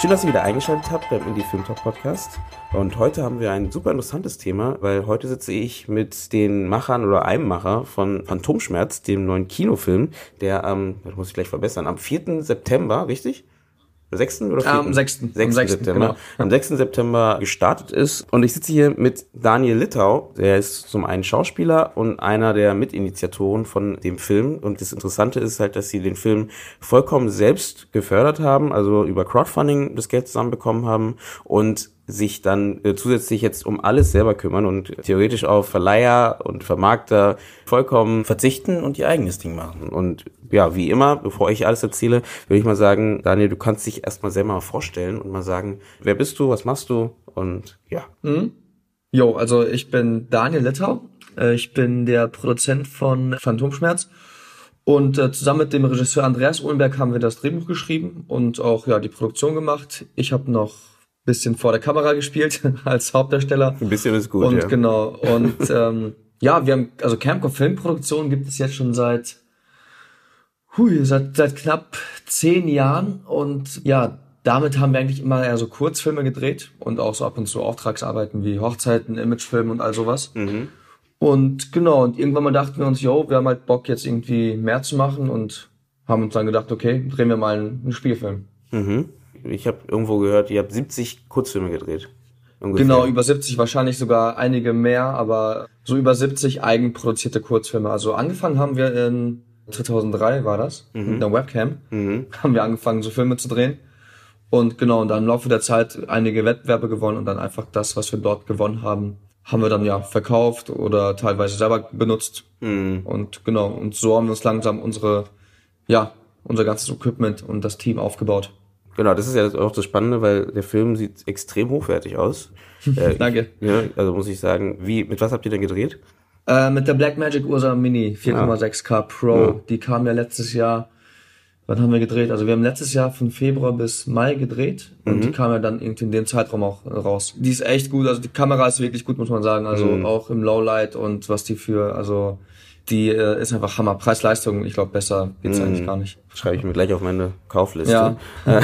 Schön, dass ihr wieder eingeschaltet habt beim Indie Film Talk Podcast. Und heute haben wir ein super interessantes Thema, weil heute sitze ich mit den Machern oder einem Macher von Phantomschmerz, dem neuen Kinofilm, der am, das muss ich gleich verbessern, am 4. September, richtig? 6. oder 4.? Am 6. 6. Am 6. September. Genau. Am 6. September gestartet ist. Und ich sitze hier mit Daniel Littau. Der ist zum einen Schauspieler und einer der Mitinitiatoren von dem Film. Und das Interessante ist halt, dass sie den Film vollkommen selbst gefördert haben, also über Crowdfunding das Geld zusammenbekommen haben und sich dann äh, zusätzlich jetzt um alles selber kümmern und theoretisch auf Verleiher und Vermarkter vollkommen verzichten und ihr eigenes Ding machen. Und ja, wie immer, bevor ich alles erzähle, würde ich mal sagen, Daniel, du kannst dich erstmal selber mal vorstellen und mal sagen, wer bist du, was machst du und ja. Jo, also ich bin Daniel Littau. Äh, Ich bin der Produzent von Phantomschmerz. Und äh, zusammen mit dem Regisseur Andreas Uhlenberg haben wir das Drehbuch geschrieben und auch ja die Produktion gemacht. Ich habe noch bisschen vor der Kamera gespielt als Hauptdarsteller. Ein bisschen ist gut, und ja. genau. Und ähm, ja, wir haben, also Camco Filmproduktion gibt es jetzt schon seit, hui, seit, seit knapp zehn Jahren. Und ja, damit haben wir eigentlich immer eher so Kurzfilme gedreht und auch so ab und zu Auftragsarbeiten wie Hochzeiten, Imagefilme und all sowas. Mhm. Und genau, und irgendwann mal dachten wir uns, yo, wir haben halt Bock jetzt irgendwie mehr zu machen und haben uns dann gedacht, okay, drehen wir mal einen, einen Spielfilm. Mhm. Ich habe irgendwo gehört, ihr habt 70 Kurzfilme gedreht. Ungefähr. Genau, über 70, wahrscheinlich sogar einige mehr, aber so über 70 eigenproduzierte Kurzfilme. Also angefangen haben wir in 2003 war das, mit einer Webcam, Mhm. haben wir angefangen, so Filme zu drehen. Und genau, und dann im Laufe der Zeit einige Wettbewerbe gewonnen und dann einfach das, was wir dort gewonnen haben, haben wir dann ja verkauft oder teilweise selber benutzt. Mhm. Und genau, und so haben wir uns langsam unsere, ja, unser ganzes Equipment und das Team aufgebaut. Genau, das ist ja auch das Spannende, weil der Film sieht extrem hochwertig aus. Äh, Danke. Ja, also muss ich sagen, wie, mit was habt ihr denn gedreht? Äh, mit der Blackmagic Ursa Mini 4,6K Pro, Ja. die kam ja letztes Jahr. Wann haben wir gedreht? Also wir haben letztes Jahr von Februar bis Mai gedreht und Mhm. die kam ja dann irgendwie in dem Zeitraum auch raus. Die ist echt gut, also die Kamera ist wirklich gut, muss man sagen. Also Mhm. auch im Lowlight und was die für, also die äh, ist einfach Hammer. Preis-Leistung, ich glaube, besser geht's Mhm. eigentlich gar nicht. Schreibe ich mir gleich auf meine Kaufliste. Ja.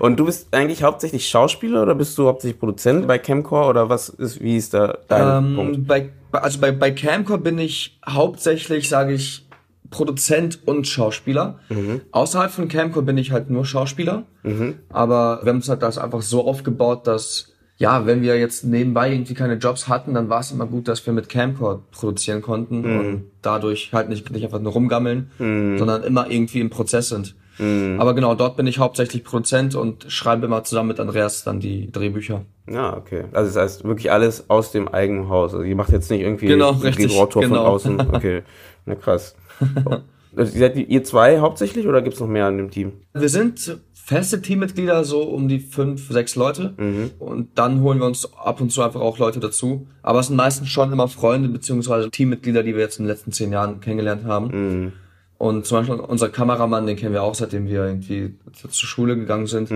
Und du bist eigentlich hauptsächlich Schauspieler oder bist du hauptsächlich Produzent bei Camcore oder was ist, wie ist da dein Punkt? Ähm, bei, also bei, bei Camcore bin ich hauptsächlich, sage ich, Produzent und Schauspieler. Mhm. Außerhalb von Camcore bin ich halt nur Schauspieler. Aber wir haben uns halt das einfach so aufgebaut, dass ja, wenn wir jetzt nebenbei irgendwie keine Jobs hatten, dann war es immer gut, dass wir mit Camcore produzieren konnten Mhm. und dadurch halt nicht, nicht einfach nur rumgammeln, sondern immer irgendwie im Prozess sind. Mhm. Aber genau, dort bin ich hauptsächlich Produzent und schreibe immer zusammen mit Andreas dann die Drehbücher. Ja, okay. Also das heißt wirklich alles aus dem eigenen Haus. Also ihr macht jetzt nicht irgendwie Genau, richtig, Drehbuchautor von genau. außen. Okay, na krass. Also, Seid ihr zwei hauptsächlich oder gibt's noch mehr in dem Team? Wir sind feste Teammitglieder, so um die fünf, sechs Leute. Und dann holen wir uns ab und zu einfach auch Leute dazu. Aber es sind meistens schon immer Freunde beziehungsweise Teammitglieder, die wir jetzt in den letzten zehn Jahren kennengelernt haben. Und zum Beispiel unser Kameramann, den kennen wir auch, seitdem wir irgendwie zur Schule gegangen sind.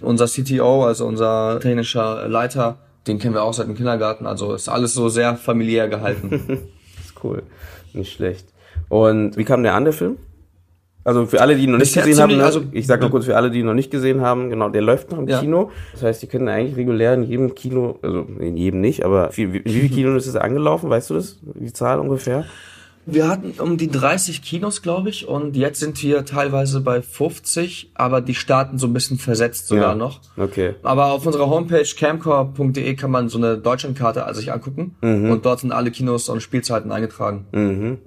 Unser CTO, also unser technischer Leiter, den kennen wir auch seit dem Kindergarten. Also ist alles so sehr familiär gehalten. Das ist cool. Nicht schlecht. Und wie kam der an, der Film? Also für alle, die ihn noch nicht gesehen haben, ziemlich- ne? also- ich sag noch kurz für alle, die ihn noch nicht gesehen haben, genau, der läuft noch im Ja. Kino. Das heißt, die können eigentlich regulär in jedem Kino, also in jedem nicht, aber wie, wie, wie viele Kino ist es angelaufen, weißt du das? Die Zahl ungefähr? Wir hatten um die 30 Kinos, glaube ich, und jetzt sind wir teilweise bei 50, aber die starten so ein bisschen versetzt sogar Ja. noch. Okay. Aber auf unserer Homepage camcore.de kann man so eine Deutschlandkarte also sich angucken und dort sind alle Kinos und Spielzeiten eingetragen. Mhm.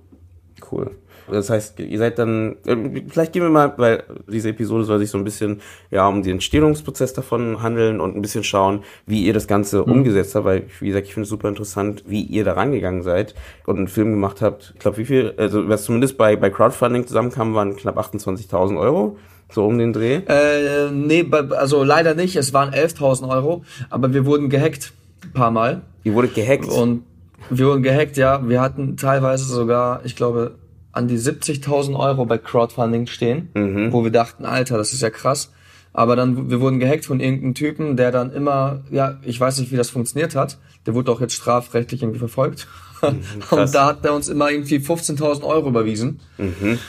Cool. Das heißt, ihr seid dann, äh, vielleicht gehen wir mal, weil diese Episode soll sich so ein bisschen ja um den Entstehungsprozess davon handeln und ein bisschen schauen, wie ihr das Ganze umgesetzt habt, weil, wie gesagt, ich finde es super interessant, wie ihr da rangegangen seid und einen Film gemacht habt. Ich glaube, wie viel, also was zumindest bei, bei Crowdfunding zusammenkam, waren knapp 28.000 Euro, so um den Dreh. Äh, nee, also leider nicht, es waren 11.000 Euro, aber wir wurden gehackt ein paar Mal Die wurde gehackt. Und wir wurden gehackt, ja. Wir hatten teilweise sogar, ich glaube, an die 70.000 Euro bei Crowdfunding stehen, Mhm. wo wir dachten, Alter, das ist ja krass. Aber dann, wir wurden gehackt von irgendeinem Typen, der dann immer, ja, ich weiß nicht, wie das funktioniert hat. Der wurde auch jetzt strafrechtlich irgendwie verfolgt. krass. Und da hat er uns immer irgendwie 15.000 Euro überwiesen. Mhm.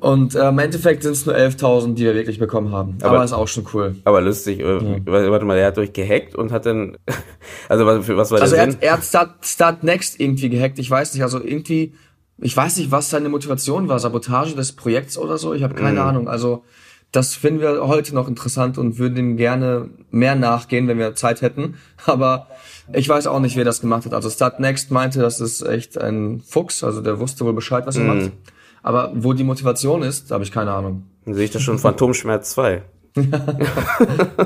Und äh, im Endeffekt sind es nur 11.000, die wir wirklich bekommen haben. Aber, Aber- ist auch schon cool. Aber lustig, äh, warte mal, der hat euch gehackt und hat dann, also was, was war Also der er hat, er hat Start, Start Next irgendwie gehackt. Ich weiß nicht, also irgendwie, ich weiß nicht, was seine Motivation war. Sabotage des Projekts oder so. Ich habe keine Mhm. Ahnung. Also das finden wir heute noch interessant und würden ihm gerne mehr nachgehen, wenn wir Zeit hätten. Aber ich weiß auch nicht, wer das gemacht hat. Also Start Next meinte, das ist echt ein Fuchs. Also der wusste wohl Bescheid, was er Mhm. macht. Aber wo die Motivation ist, habe ich keine Ahnung. Dann sehe ich das schon Phantomschmerz 2.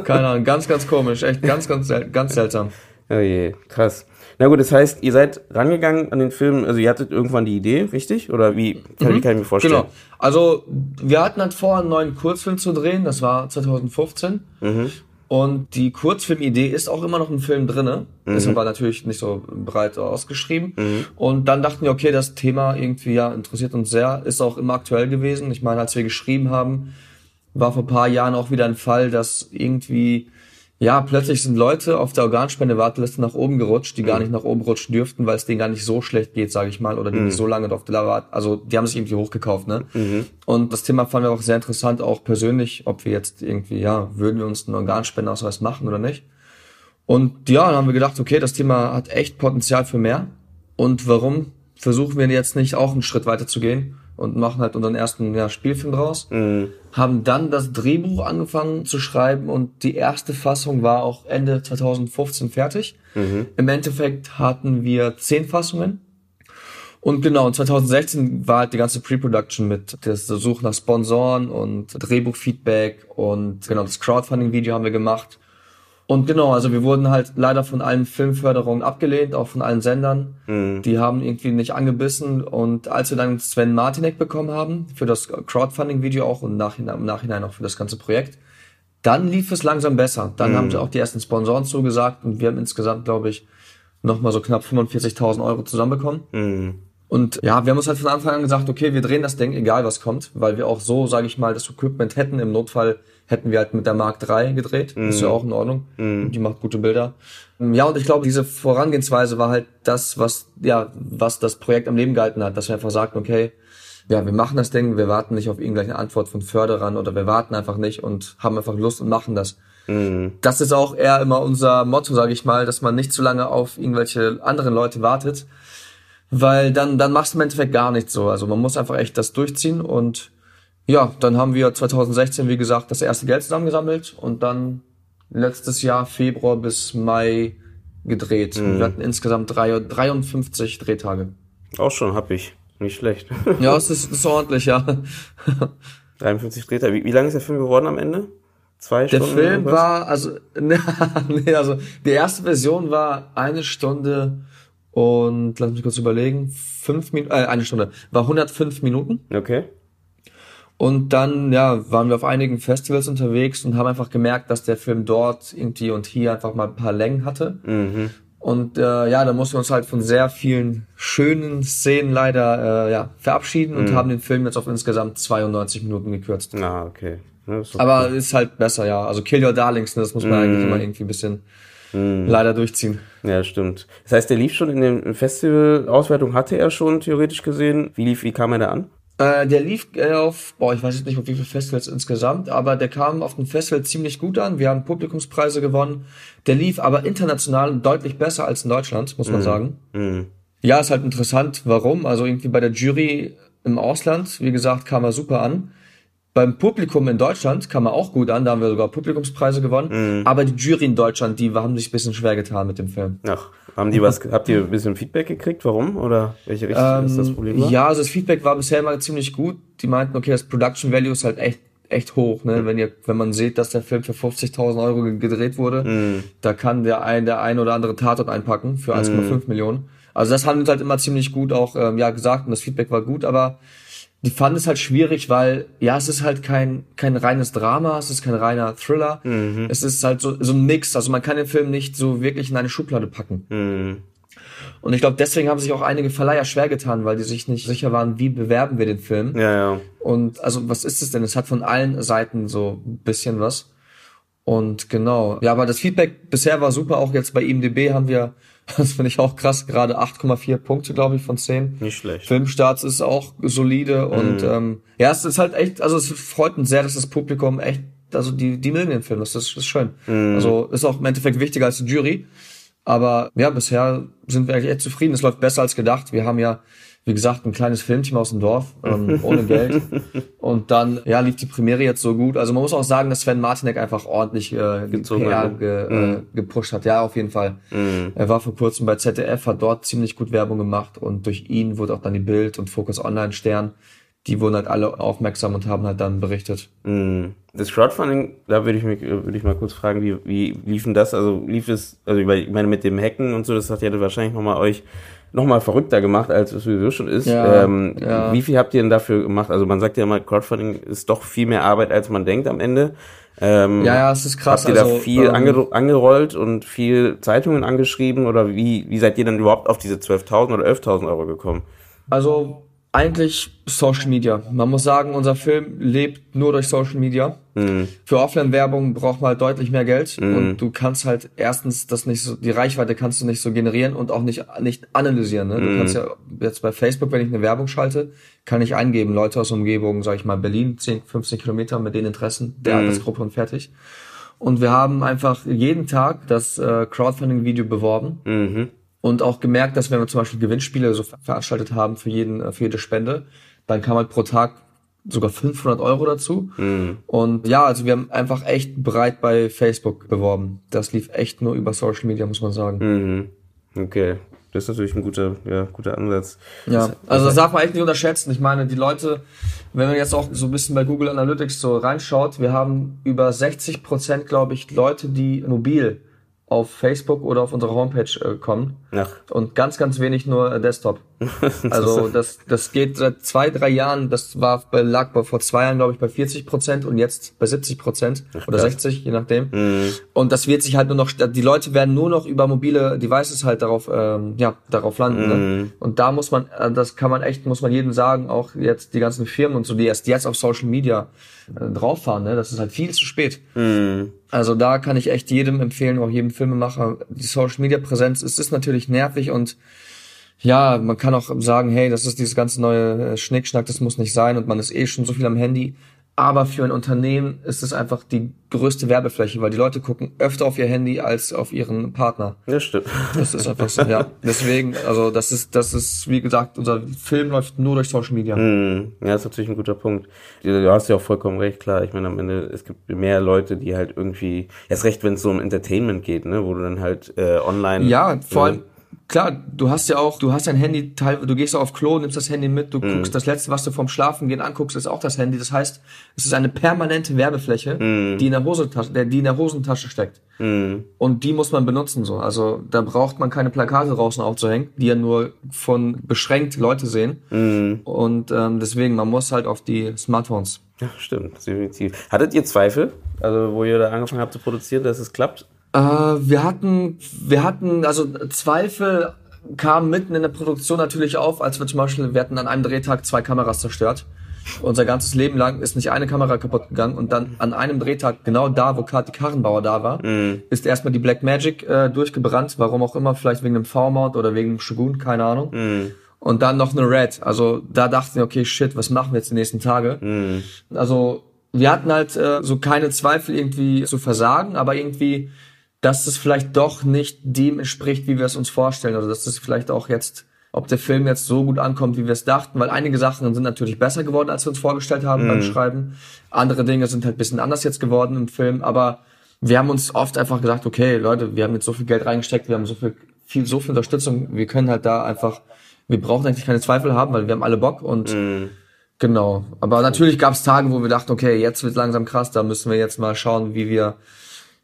Keine Ahnung. Ganz, ganz komisch. Echt ganz, ganz, ganz seltsam. Oh je, krass. Na gut, das heißt, ihr seid rangegangen an den Film, also ihr hattet irgendwann die Idee, richtig? Oder wie, kann, wie kann ich mir vorstellen? Genau. Also wir hatten halt vor, einen neuen Kurzfilm zu drehen. Das war 2015. Mhm. Und die Kurzfilmidee ist auch immer noch im Film drinne. Mhm. aber natürlich nicht so breit ausgeschrieben. Und dann dachten wir, okay, das Thema irgendwie ja interessiert uns sehr, ist auch immer aktuell gewesen. Ich meine, als wir geschrieben haben, war vor ein paar Jahren auch wieder ein Fall, dass irgendwie ja, plötzlich sind Leute auf der Organspende-Warteliste nach oben gerutscht, die gar nicht nach oben rutschen dürften, weil es denen gar nicht so schlecht geht, sage ich mal, oder die nicht so lange auf der warten. Also die haben sich irgendwie hochgekauft, ne? Und das Thema fanden wir auch sehr interessant, auch persönlich, ob wir jetzt irgendwie, ja, würden wir uns einen Organspendeausweis machen oder nicht. Und ja, dann haben wir gedacht, okay, das Thema hat echt Potenzial für mehr. Und warum versuchen wir jetzt nicht auch einen Schritt weiter zu gehen und machen halt unseren ersten ja, Spielfilm draus? Haben dann das Drehbuch angefangen zu schreiben und die erste Fassung war auch Ende 2015 fertig. Im Endeffekt hatten wir zehn Fassungen. Und genau, und 2016 war halt die ganze Pre-Production mit der Suche nach Sponsoren und Drehbuchfeedback und genau, das Crowdfunding-Video haben wir gemacht. Und genau, also wir wurden halt leider von allen Filmförderungen abgelehnt, auch von allen Sendern. Die haben irgendwie nicht angebissen. Und als wir dann Sven Martinek bekommen haben, für das Crowdfunding-Video auch und nachhinein, im Nachhinein auch für das ganze Projekt, dann lief es langsam besser. Dann haben sie auch die ersten Sponsoren zugesagt und wir haben insgesamt, glaube ich, nochmal so knapp 45.000 Euro zusammenbekommen. Und ja, wir haben uns halt von Anfang an gesagt, okay, wir drehen das Ding, egal was kommt, weil wir auch so, sage ich mal, das Equipment hätten. Im Notfall hätten wir halt mit der Mark 3 gedreht. Ist ja auch in Ordnung. Die macht gute Bilder. Ja, und ich glaube, diese Vorangehensweise war halt das, was, ja, was das Projekt am Leben gehalten hat, dass wir einfach sagten, okay, ja, wir machen das Ding, wir warten nicht auf irgendeine Antwort von Förderern oder wir warten einfach nicht und haben einfach Lust und machen das. Das ist auch eher immer unser Motto, sage ich mal, dass man nicht zu lange auf irgendwelche anderen Leute wartet, weil dann, dann machst du im Endeffekt gar nichts so. Also man muss einfach echt das durchziehen und ja, dann haben wir 2016, wie gesagt, das erste Geld zusammengesammelt und dann letztes Jahr Februar bis Mai gedreht. Wir hatten insgesamt drei, 53 Drehtage. Auch schon, hab ich. Nicht schlecht. Ja, es ist, ist ordentlich, ja. 53 Drehter. Wie, wie lang ist der Film geworden am Ende? Zwei Der Stunden? Film irgendwas? war, also, nee, also, die erste Version war eine Stunde und, lass mich kurz überlegen, fünf Minuten, äh, eine Stunde, war 105 Minuten. Okay. Und dann, ja, waren wir auf einigen Festivals unterwegs und haben einfach gemerkt, dass der Film dort irgendwie und hier einfach mal ein paar Längen hatte. Und äh, ja, da mussten wir uns halt von sehr vielen schönen Szenen leider äh, ja, verabschieden und haben den Film jetzt auf insgesamt 92 Minuten gekürzt. Ah, okay. Ist Aber ist halt besser, ja. Also Kill Your Darlings, ne, das muss man eigentlich immer irgendwie ein bisschen leider durchziehen. Ja, stimmt. Das heißt, der lief schon in den Festival-Auswertung, hatte er schon theoretisch gesehen. Wie lief, wie kam er da an? Äh, der lief äh, auf, boah, ich weiß jetzt nicht, auf wie viele Festivals insgesamt, aber der kam auf dem Festival ziemlich gut an. Wir haben Publikumspreise gewonnen. Der lief aber international deutlich besser als in Deutschland, muss man sagen. Ja, ist halt interessant. Warum? Also irgendwie bei der Jury im Ausland, wie gesagt, kam er super an. Beim Publikum in Deutschland kam er auch gut an, da haben wir sogar Publikumspreise gewonnen. Aber die Jury in Deutschland, die haben sich ein bisschen schwer getan mit dem Film. Ach, haben die was, habt ihr ein bisschen Feedback gekriegt? Warum? Oder welche Richtung ist das Problem? war? Ja, also das Feedback war bisher immer ziemlich gut. Die meinten, okay, das Production Value ist halt echt echt hoch, ne? Wenn ihr, wenn man sieht, dass der Film für 50.000 Euro ge- gedreht wurde, da kann der ein, der ein oder andere Tatort einpacken für 1,5 Millionen. Also das haben wir halt immer ziemlich gut auch ähm, ja gesagt und das Feedback war gut, aber die fanden es halt schwierig, weil ja, es ist halt kein kein reines Drama, es ist kein reiner Thriller, Mhm. es ist halt so so ein Mix, also man kann den Film nicht so wirklich in eine Schublade packen. Mhm. Und ich glaube, deswegen haben sich auch einige Verleiher schwer getan, weil die sich nicht sicher waren, wie bewerben wir den Film. Ja, ja. Und also was ist es denn? Es hat von allen Seiten so ein bisschen was. Und genau. Ja, aber das Feedback bisher war super. Auch jetzt bei IMDB haben wir, das finde ich auch krass, gerade 8,4 Punkte, glaube ich, von 10. Nicht schlecht. Filmstarts ist auch solide und ähm, ja, es ist halt echt, also es freut uns sehr, dass das Publikum echt, also die, die mögen den Film, das ist, das ist schön. Also ist auch im Endeffekt wichtiger als die Jury. Aber ja, bisher sind wir eigentlich echt zufrieden. Es läuft besser als gedacht. Wir haben ja, wie gesagt, ein kleines Filmteam aus dem Dorf, ähm, ohne Geld. Und dann, ja, lief die Premiere jetzt so gut. Also man muss auch sagen, dass Sven Martinek einfach ordentlich äh, Gezogen PR ge, äh, gepusht hat. Ja, auf jeden Fall. Er war vor kurzem bei ZDF, hat dort ziemlich gut Werbung gemacht und durch ihn wurde auch dann die Bild und Focus Online Stern. Die wurden halt alle aufmerksam und haben halt dann berichtet. Mhm. Das Crowdfunding, da würde ich mich, würde ich mal kurz fragen, wie, wie lief denn das? Also lief es, also ich meine mit dem Hacken und so, das hat ja wahrscheinlich nochmal euch nochmal verrückter gemacht, als es sowieso schon ist. Ja, ähm, ja. Wie viel habt ihr denn dafür gemacht? Also man sagt ja immer, Crowdfunding ist doch viel mehr Arbeit, als man denkt am Ende. Ähm, Ja, ja, es ist krass. Habt ihr also, da viel ähm, ange angerollt und viel Zeitungen angeschrieben oder wie, wie seid ihr denn überhaupt auf diese 12.000 oder 11.000 Euro gekommen? Also eigentlich Social Media. Man muss sagen, unser Film lebt nur durch Social Media. Für Offline-Werbung braucht man halt deutlich mehr Geld und du kannst halt erstens das nicht so, die Reichweite kannst du nicht so generieren und auch nicht, nicht analysieren. Ne? Du kannst ja jetzt bei Facebook, wenn ich eine Werbung schalte, kann ich eingeben, Leute aus der Umgebung, sag ich mal, Berlin, 10, 15 Kilometer mit den Interessen, der hat das Gruppe und fertig. Und wir haben einfach jeden Tag das äh, Crowdfunding-Video beworben Mhm. Und auch gemerkt, dass wenn wir zum Beispiel Gewinnspiele so ver- veranstaltet haben für jeden, äh, für jede Spende, dann kam halt pro Tag sogar 500 Euro dazu. Und ja, also wir haben einfach echt breit bei Facebook beworben. Das lief echt nur über Social Media, muss man sagen. Mhm. Okay. Das ist natürlich ein guter, ja, guter Ansatz. Ja, also das darf man echt nicht unterschätzen. Ich meine, die Leute, wenn man jetzt auch so ein bisschen bei Google Analytics so reinschaut, wir haben über 60 Prozent, glaube ich, Leute, die mobil auf Facebook oder auf unsere Homepage äh, kommen. Ach, und ganz, ganz wenig nur äh, Desktop. also das, das geht seit zwei, drei Jahren, das war bei, lag bei, vor zwei Jahren, glaube ich, bei 40 Prozent und jetzt bei 70 Prozent oder krass. 60, je nachdem. Mhm. Und das wird sich halt nur noch, die Leute werden nur noch über mobile Devices halt darauf, ähm, ja, darauf landen. Mhm. Ne? Und da muss man, äh, das kann man echt, muss man jedem sagen, auch jetzt die ganzen Firmen und so, die erst jetzt auf Social Media äh, drauf fahren, ne? das ist halt viel zu spät. Mhm. Also da kann ich echt jedem empfehlen, auch jedem Filmemacher, die Social Media Präsenz, es ist natürlich nervig und ja, man kann auch sagen, hey, das ist dieses ganze neue äh, Schnickschnack, das muss nicht sein und man ist eh schon so viel am Handy. Aber für ein Unternehmen ist es einfach die größte Werbefläche, weil die Leute gucken öfter auf ihr Handy als auf ihren Partner. das stimmt. Das ist einfach so, ja. Deswegen, also das ist, das ist, wie gesagt, unser Film läuft nur durch Social Media. Mhm. Ja, das ist natürlich ein guter Punkt. Du hast ja auch vollkommen recht, klar. Ich meine, am Ende, es gibt mehr Leute, die halt irgendwie, erst recht, wenn es so um Entertainment geht, ne, wo du dann halt äh, online. Ja, vor ne, allem, klar, du hast ja auch, du hast dein Handy, teil, du gehst auf Klo, nimmst das Handy mit, du guckst, das letzte, was du vorm Schlafengehen anguckst, ist auch das Handy. Das heißt, es ist eine permanente Werbefläche, die in der Hosentasche, die in der Hosentasche steckt. Mhm. Und die muss man benutzen, so. Also, da braucht man keine Plakate draußen aufzuhängen, die ja nur von beschränkt Leute sehen. Mhm. Und ähm, deswegen, man muss halt auf die Smartphones. Ja, stimmt, definitiv. Hattet ihr Zweifel, also wo ihr da angefangen habt zu produzieren, dass es klappt? Äh, wir hatten, wir hatten, also Zweifel kamen mitten in der Produktion natürlich auf, als wir zum Beispiel, wir hatten an einem Drehtag zwei Kameras zerstört. Unser ganzes Leben lang ist nicht eine Kamera kaputt gegangen und dann an einem Drehtag, genau da, wo Kati Karrenbauer da war, ist erstmal die Black Magic äh, durchgebrannt, warum auch immer, vielleicht wegen einem V-Mount oder wegen einem Shogun, keine Ahnung. Und dann noch eine Red. Also da dachten wir, okay, shit, was machen wir jetzt die nächsten Tage? Also wir hatten halt äh, so keine Zweifel irgendwie zu versagen, aber irgendwie, dass es vielleicht doch nicht dem entspricht, wie wir es uns vorstellen. Oder dass es vielleicht auch jetzt, ob der Film jetzt so gut ankommt, wie wir es dachten. Weil einige Sachen sind natürlich besser geworden, als wir uns vorgestellt haben beim Schreiben. Andere Dinge sind halt bisschen anders jetzt geworden im Film. Aber wir haben uns oft einfach gesagt, okay, Leute, wir haben jetzt so viel Geld reingesteckt, wir haben so viel, viel, so viel Unterstützung, wir können halt da einfach, wir brauchen eigentlich keine Zweifel haben, weil wir haben alle Bock und Genau. Aber natürlich gab es Tage, wo wir dachten, okay, jetzt wird langsam krass, da müssen wir jetzt mal schauen, wie wir,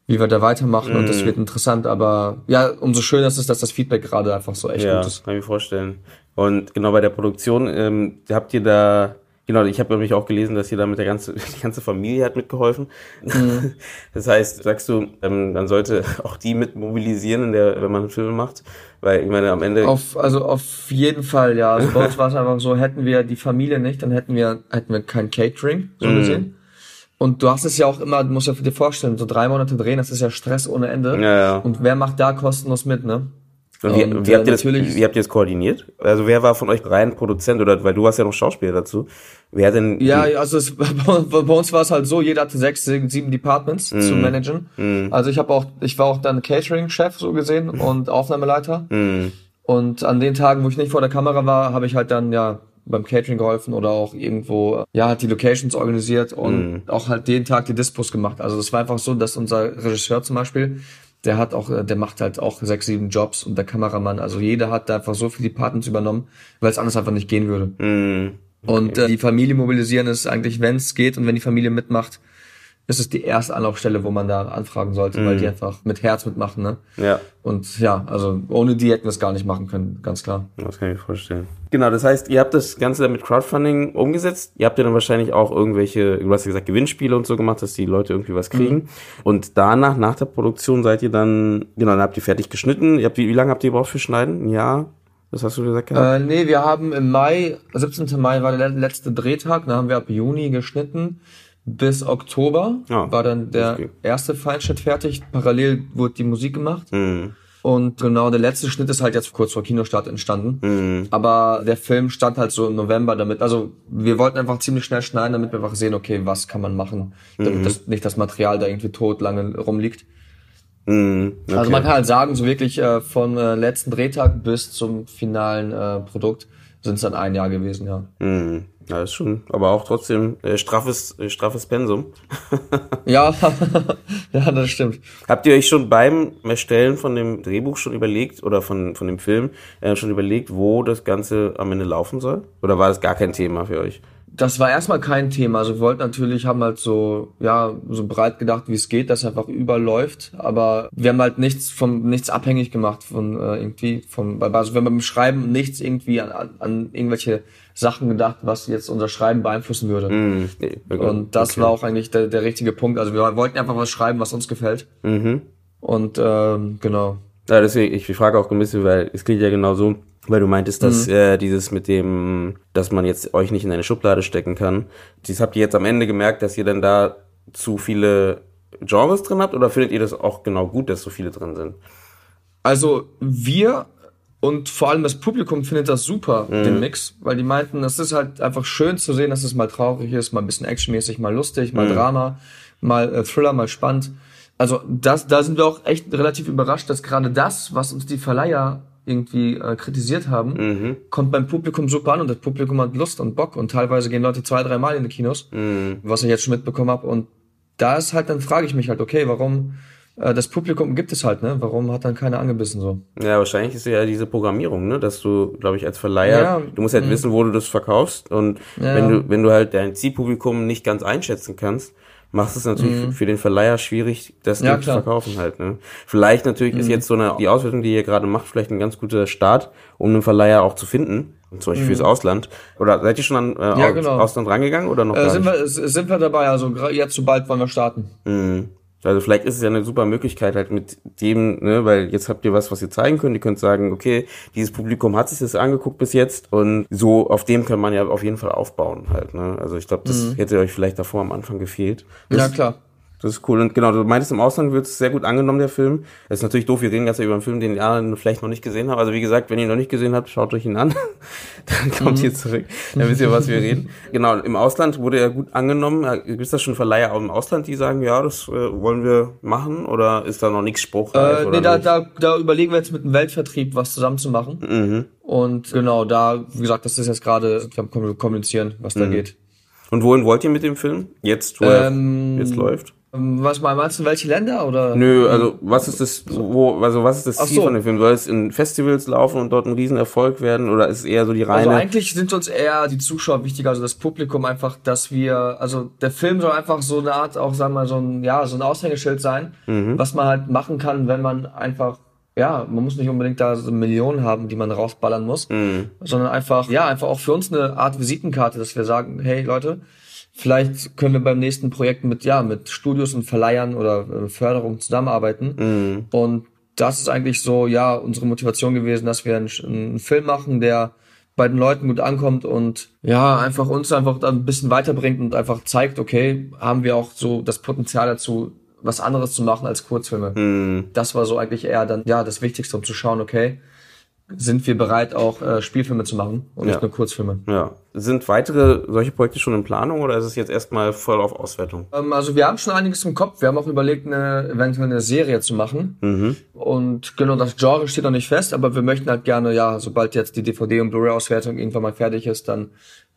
wie wir da weitermachen und das wird interessant. Aber ja, umso schöner ist es, dass das Feedback gerade einfach so echt Ja, gut ist. kann ich mir vorstellen. Und genau bei der Produktion, ähm, habt ihr da, Genau, ich habe nämlich auch gelesen, dass hier damit der ganze, die ganze Familie hat mitgeholfen. Mhm. Das heißt, sagst du, ähm, man sollte auch die mit mobilisieren, in der, wenn man einen Film macht, weil ich meine am Ende. Auf, also auf jeden Fall, ja. Also bei uns war es einfach so, hätten wir die Familie nicht, dann hätten wir hätten wir kein Catering so gesehen. Und du hast es ja auch immer, du musst ja dir vorstellen, so drei Monate drehen, das ist ja Stress ohne Ende. Ja, ja. Und wer macht da kostenlos mit, ne? Und wie, und, wie, habt ihr das, wie habt ihr das koordiniert? Also wer war von euch rein Produzent oder weil du warst ja noch Schauspieler dazu? Wer denn? Ja, also es, bei uns war es halt so, jeder hatte sechs, sieben Departments mm. zu managen. Mm. Also ich habe auch, ich war auch dann Catering-Chef so gesehen und Aufnahmeleiter. Mm. Und an den Tagen, wo ich nicht vor der Kamera war, habe ich halt dann ja beim Catering geholfen oder auch irgendwo, ja, hat die Locations organisiert und mm. auch halt den Tag die Dispos gemacht. Also das war einfach so, dass unser Regisseur zum Beispiel, der hat auch, der macht halt auch sechs, sieben Jobs und der Kameramann, also jeder hat da einfach so viele Departments übernommen, weil es anders einfach nicht gehen würde. Mm. Okay. Und äh, die Familie mobilisieren ist eigentlich, wenn es geht und wenn die Familie mitmacht, ist es die erste Anlaufstelle, wo man da anfragen sollte, mm. weil die mhm. einfach mit Herz mitmachen, ne? Ja. Und ja, also ohne die hätten wir es gar nicht machen können, ganz klar. Das kann ich mir vorstellen. Genau, das heißt, ihr habt das Ganze mit Crowdfunding umgesetzt. Ihr habt ja dann wahrscheinlich auch irgendwelche, du hast ja gesagt, Gewinnspiele und so gemacht, dass die Leute irgendwie was kriegen. Mhm. Und danach, nach der Produktion seid ihr dann, genau, dann habt ihr fertig geschnitten. Ihr habt, wie, wie lange habt ihr überhaupt für Schneiden? Ein Jahr? Was hast du gesagt? Äh, nee, wir haben im Mai, 17. Mai war der letzte Drehtag, da haben wir ab Juni geschnitten bis Oktober ah, war dann der erste Feinschnitt fertig. Parallel wurde die Musik gemacht. Mhm. Und genau, der letzte Schnitt ist halt jetzt kurz vor Kinostart entstanden. Mhm. Aber der Film stand halt so im November damit. Also wir wollten einfach ziemlich schnell schneiden, damit wir einfach sehen, okay, was kann man machen, damit mhm. das, nicht das Material da irgendwie tot lange rumliegt. Mhm. Okay. Also man kann halt sagen, so wirklich äh, vom äh, letzten Drehtag bis zum finalen äh, Produkt sind es dann ein Jahr gewesen, ja. Mhm. Ja, ist schon, aber auch trotzdem äh, straffes, äh, straffes Pensum. ja, ja, das stimmt. Habt ihr euch schon beim Erstellen von dem Drehbuch schon überlegt oder von, von dem Film äh, schon überlegt, wo das Ganze am Ende laufen soll? Oder war das gar kein Thema für euch? Das war erstmal kein Thema. Also wir wollten natürlich, haben halt so, ja, so breit gedacht, wie es geht, dass einfach überläuft. Aber wir haben halt nichts vom, nichts abhängig gemacht von äh, irgendwie, vom, also wenn wir beim Schreiben nichts irgendwie an, an irgendwelche Sachen gedacht, was jetzt unser Schreiben beeinflussen würde. Mm, Und das okay. war auch eigentlich der, der richtige Punkt. Also wir wollten einfach was schreiben, was uns gefällt. Mhm. Und ähm, genau. Ja, deswegen, ich frage auch ein bisschen, weil es klingt ja genau so, weil du meintest, dass mhm. äh, dieses mit dem, dass man jetzt euch nicht in eine Schublade stecken kann. Dies habt ihr jetzt am Ende gemerkt, dass ihr dann da zu viele Genres drin habt oder findet ihr das auch genau gut, dass so viele drin sind? Also wir und vor allem das Publikum findet das super, mhm. den Mix, weil die meinten, es ist halt einfach schön zu sehen, dass es mal traurig ist, mal ein bisschen actionmäßig, mal lustig, mal mhm. Drama, mal äh, Thriller, mal spannend. Also das, da sind wir auch echt relativ überrascht, dass gerade das, was uns die Verleiher irgendwie äh, kritisiert haben, mhm. kommt beim Publikum super an und das Publikum hat Lust und Bock und teilweise gehen Leute zwei, drei Mal in die Kinos, mhm. was ich jetzt schon mitbekommen habe und da ist halt, dann frage ich mich halt, okay, warum äh, das Publikum gibt es halt, ne? Warum hat dann keiner angebissen so? Ja, wahrscheinlich ist ja diese Programmierung, ne? Dass du, glaube ich, als Verleiher, ja, du musst halt mh. wissen, wo du das verkaufst und ja. wenn du, wenn du halt dein Zielpublikum nicht ganz einschätzen kannst, machst es natürlich mhm. für den Verleiher schwierig, das ja, zu verkaufen halt. Ne? Vielleicht natürlich mhm. ist jetzt so eine die Auswertung, die ihr gerade macht, vielleicht ein ganz guter Start, um einen Verleiher auch zu finden, zum Beispiel mhm. fürs Ausland. Oder seid ihr schon an äh, ja, genau. Ausland rangegangen oder noch? Äh, sind, wir, sind wir dabei? Also jetzt sobald wollen wir starten. Mhm. Also vielleicht ist es ja eine super Möglichkeit halt mit dem, ne, weil jetzt habt ihr was, was ihr zeigen könnt. Ihr könnt sagen, okay, dieses Publikum hat sich das angeguckt bis jetzt und so auf dem kann man ja auf jeden Fall aufbauen halt. Ne? Also ich glaube, das mhm. hätte euch vielleicht davor am Anfang gefehlt. Das, ja klar. Das ist cool. Und genau, du meintest, im Ausland wird es sehr gut angenommen, der Film. Das ist natürlich doof, wir reden ganz über einen Film, den ihr vielleicht noch nicht gesehen habt. Also wie gesagt, wenn ihr ihn noch nicht gesehen habt, schaut euch ihn an. dann kommt mhm. ihr zurück. Dann wisst ihr, was wir reden. Genau, im Ausland wurde er gut angenommen. Gibt es da schon Verleiher auch im Ausland, die sagen, ja, das äh, wollen wir machen? Oder ist da noch nichts spruchreif? Äh, nee, da, da, da überlegen wir jetzt mit dem Weltvertrieb was zusammen zu machen. Mhm. Und genau, da, wie gesagt, das ist jetzt gerade, wir kommunizieren, was da mhm. geht. Und wohin wollt ihr mit dem Film? Jetzt, wo ähm, er jetzt läuft? Was meinst du, welche Länder oder? Nö, also was ist das, wo, also was ist das Ziel so. von dem Film? Soll es in Festivals laufen und dort ein Riesenerfolg werden oder ist es eher so die reine? Also eigentlich sind uns eher die Zuschauer wichtiger, also das Publikum einfach, dass wir, also der Film soll einfach so eine Art, auch sagen wir mal so ein, ja, so ein Aushängeschild sein, mhm. was man halt machen kann, wenn man einfach ja, man muss nicht unbedingt da so Millionen haben, die man rausballern muss, Mhm. sondern einfach, ja, einfach auch für uns eine Art Visitenkarte, dass wir sagen, hey Leute, vielleicht können wir beim nächsten Projekt mit, ja, mit Studios und Verleihern oder äh, Förderung zusammenarbeiten. Mhm. Und das ist eigentlich so, ja, unsere Motivation gewesen, dass wir einen, einen Film machen, der bei den Leuten gut ankommt und ja, einfach uns einfach dann ein bisschen weiterbringt und einfach zeigt, okay, haben wir auch so das Potenzial dazu, was anderes zu machen als Kurzfilme. Mhm. Das war so eigentlich eher dann, ja, das Wichtigste, um zu schauen, okay, sind wir bereit, auch äh, Spielfilme zu machen und Ja. nicht nur Kurzfilme. Ja. Sind weitere solche Projekte schon in Planung oder ist es jetzt erstmal voll auf Auswertung? Ähm, also wir haben schon einiges im Kopf. Wir haben auch überlegt, eine, eventuell eine Serie zu machen. Mhm. Und genau, das Genre steht noch nicht fest, aber wir möchten halt gerne, ja, sobald jetzt die DVD- und Blu-ray-Auswertung irgendwann mal fertig ist, dann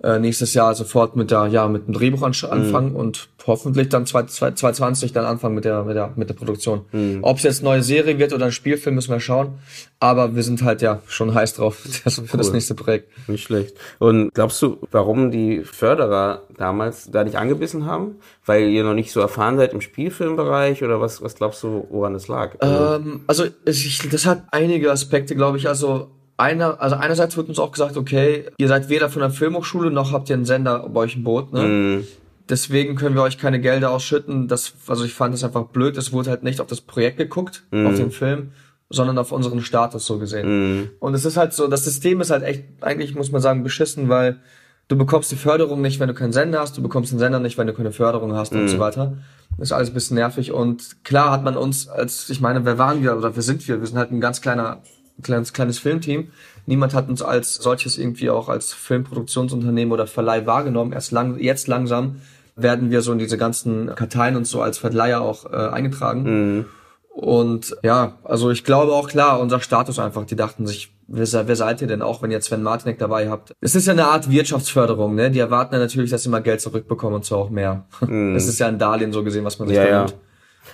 äh, nächstes Jahr sofort mit der, ja, mit dem Drehbuch ansch- anfangen und hoffentlich dann 2020 dann anfangen mit der, mit der, mit der Produktion. Ob es jetzt eine neue Serie wird oder ein Spielfilm, müssen wir schauen. Aber wir sind halt ja schon heiß drauf das, für das Cool. nächste Projekt. Nicht schlecht. Und glaubst du, warum die Förderer damals da nicht angebissen haben? Weil ihr noch nicht so erfahren seid im Spielfilmbereich oder was, was glaubst du, woran es lag? Also, Ähm, also ich, das hat einige Aspekte, glaube ich. Also einer, also einerseits wird uns auch gesagt, okay, ihr seid weder von der Filmhochschule noch habt ihr einen Sender bei euch im Boot. Ne? mh, Deswegen können wir euch keine Gelder ausschütten. Das, also ich fand das einfach blöd. Es wurde halt nicht auf das Projekt geguckt, auf den Film, sondern auf unseren Status so gesehen. mh, Und es ist halt so, das System ist halt echt, eigentlich muss man sagen, beschissen, weil du bekommst die Förderung nicht, wenn du keinen Sender hast, du bekommst den Sender nicht, wenn du keine Förderung hast und so weiter. Das ist alles ein bisschen nervig und klar hat man uns als, ich meine, wer waren wir oder wer sind wir? Wir sind halt ein ganz kleiner, kleines, kleines Filmteam. Niemand hat uns als solches irgendwie auch als Filmproduktionsunternehmen oder Verleih wahrgenommen. Erst lang, jetzt langsam werden wir so in diese ganzen Karteien und so als Verleiher auch äh, eingetragen. Und ja, also ich glaube auch klar, unser Status einfach, die dachten sich, wer, wer seid ihr denn auch, wenn ihr Sven Martinek dabei habt? Es ist ja eine Art Wirtschaftsförderung, ne? Die erwarten ja natürlich, dass sie mal Geld zurückbekommen und zwar auch mehr. Das ist ja ein Darlehen so gesehen, was man sich ja, da nimmt.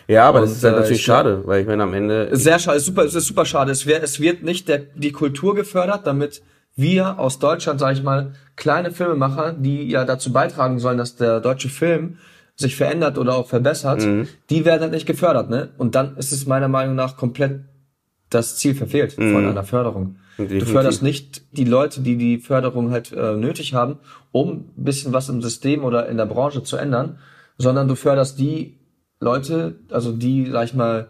Ja, aber das Und, ist halt äh, natürlich schade, weil ich meine, am Ende, Sehr schade, es ist super, es ist super schade. Es wird, es wird nicht der, die Kultur gefördert, damit wir aus Deutschland, sage ich mal, kleine Filmemacher, die ja dazu beitragen sollen, dass der deutsche Film sich verändert oder auch verbessert, die werden halt nicht gefördert, ne? Und dann ist es meiner Meinung nach komplett das Ziel verfehlt von einer Förderung. Definitiv. Du förderst nicht die Leute, die die Förderung halt äh, nötig haben, um ein bisschen was im System oder in der Branche zu ändern, sondern du förderst die Leute, also die, sag ich mal,